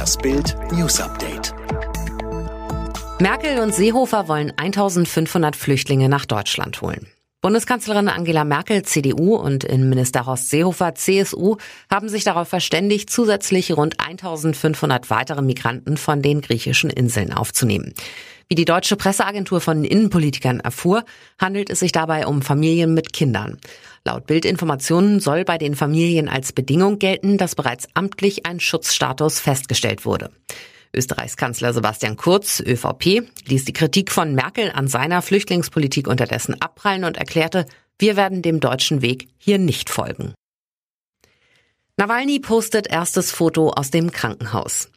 Das Bild News Update. Merkel und Seehofer wollen 1500 Flüchtlinge nach Deutschland holen. Bundeskanzlerin Angela Merkel, CDU und Innenminister Horst Seehofer, CSU, haben sich darauf verständigt, zusätzlich rund 1500 weitere Migranten von den griechischen Inseln aufzunehmen. Wie die deutsche Presseagentur von Innenpolitikern erfuhr, handelt es sich dabei um Familien mit Kindern. Laut Bildinformationen soll bei den Familien als Bedingung gelten, dass bereits amtlich ein Schutzstatus festgestellt wurde. Österreichs Kanzler Sebastian Kurz, ÖVP, ließ die Kritik von Merkel an seiner Flüchtlingspolitik unterdessen abprallen und erklärte, wir werden dem deutschen Weg hier nicht folgen. Nawalny postet erstes Foto aus dem Krankenhaus.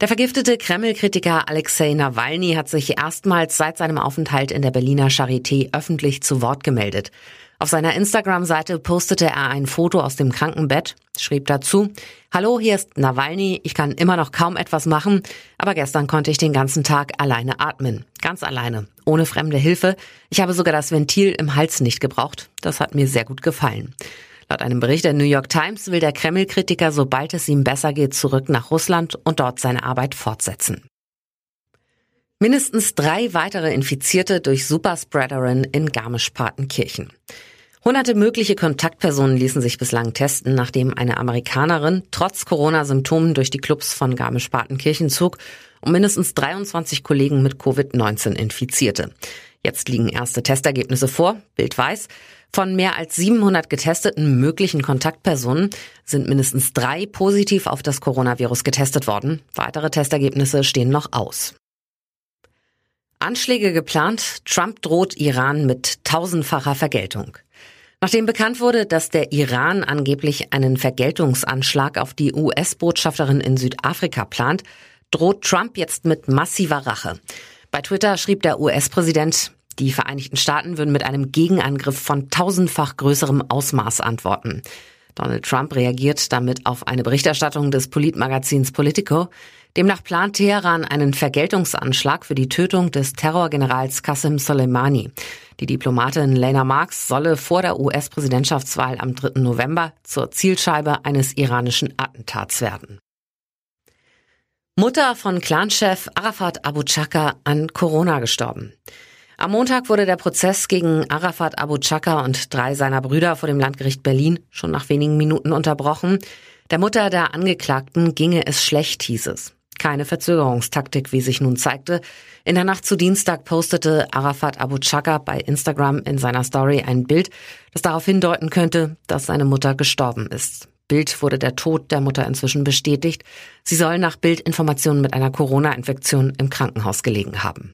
Der vergiftete Kreml-Kritiker Alexei Nawalny hat sich erstmals seit seinem Aufenthalt in der Berliner Charité öffentlich zu Wort gemeldet. Auf seiner Instagram-Seite postete er ein Foto aus dem Krankenbett, schrieb dazu, Hallo, hier ist Nawalny, ich kann immer noch kaum etwas machen, aber gestern konnte ich den ganzen Tag alleine atmen. Ganz alleine, ohne fremde Hilfe. Ich habe sogar das Ventil im Hals nicht gebraucht. Das hat mir sehr gut gefallen. Laut einem Bericht der New York Times will der Kreml-Kritiker, sobald es ihm besser geht, zurück nach Russland und dort seine Arbeit fortsetzen. Mindestens drei weitere Infizierte durch Superspreaderin in Garmisch-Partenkirchen. Hunderte mögliche Kontaktpersonen ließen sich bislang testen, nachdem eine Amerikanerin trotz Corona-Symptomen durch die Clubs von Garmisch-Partenkirchen zog und mindestens 23 Kollegen mit Covid-19 infizierte. Jetzt liegen erste Testergebnisse vor. Bild weiß, von mehr als 700 getesteten möglichen Kontaktpersonen sind mindestens drei positiv auf das Coronavirus getestet worden. Weitere Testergebnisse stehen noch aus. Anschläge geplant, Trump droht Iran mit tausendfacher Vergeltung. Nachdem bekannt wurde, dass der Iran angeblich einen Vergeltungsanschlag auf die US-Botschafterin in Südafrika plant, droht Trump jetzt mit massiver Rache. Bei Twitter schrieb der US-Präsident, die Vereinigten Staaten würden mit einem Gegenangriff von tausendfach größerem Ausmaß antworten. Donald Trump reagiert damit auf eine Berichterstattung des Politmagazins Politico. Demnach plant Teheran einen Vergeltungsanschlag für die Tötung des Terrorgenerals Qasem Soleimani. Die Diplomatin Lena Marks solle vor der US-Präsidentschaftswahl am 3. November zur Zielscheibe eines iranischen Attentats werden. Mutter von Clanchef Arafat Abu Chaka an Corona gestorben. Am Montag wurde der Prozess gegen Arafat Abu Chaka und drei seiner Brüder vor dem Landgericht Berlin schon nach wenigen Minuten unterbrochen. Der Mutter der Angeklagten ginge es schlecht, hieß es. Keine Verzögerungstaktik, wie sich nun zeigte. In der Nacht zu Dienstag postete Arafat Abu Chaka bei Instagram in seiner Story ein Bild, das darauf hindeuten könnte, dass seine Mutter gestorben ist. Bild wurde der Tod der Mutter inzwischen bestätigt. Sie soll nach Bildinformationen mit einer Corona-Infektion im Krankenhaus gelegen haben.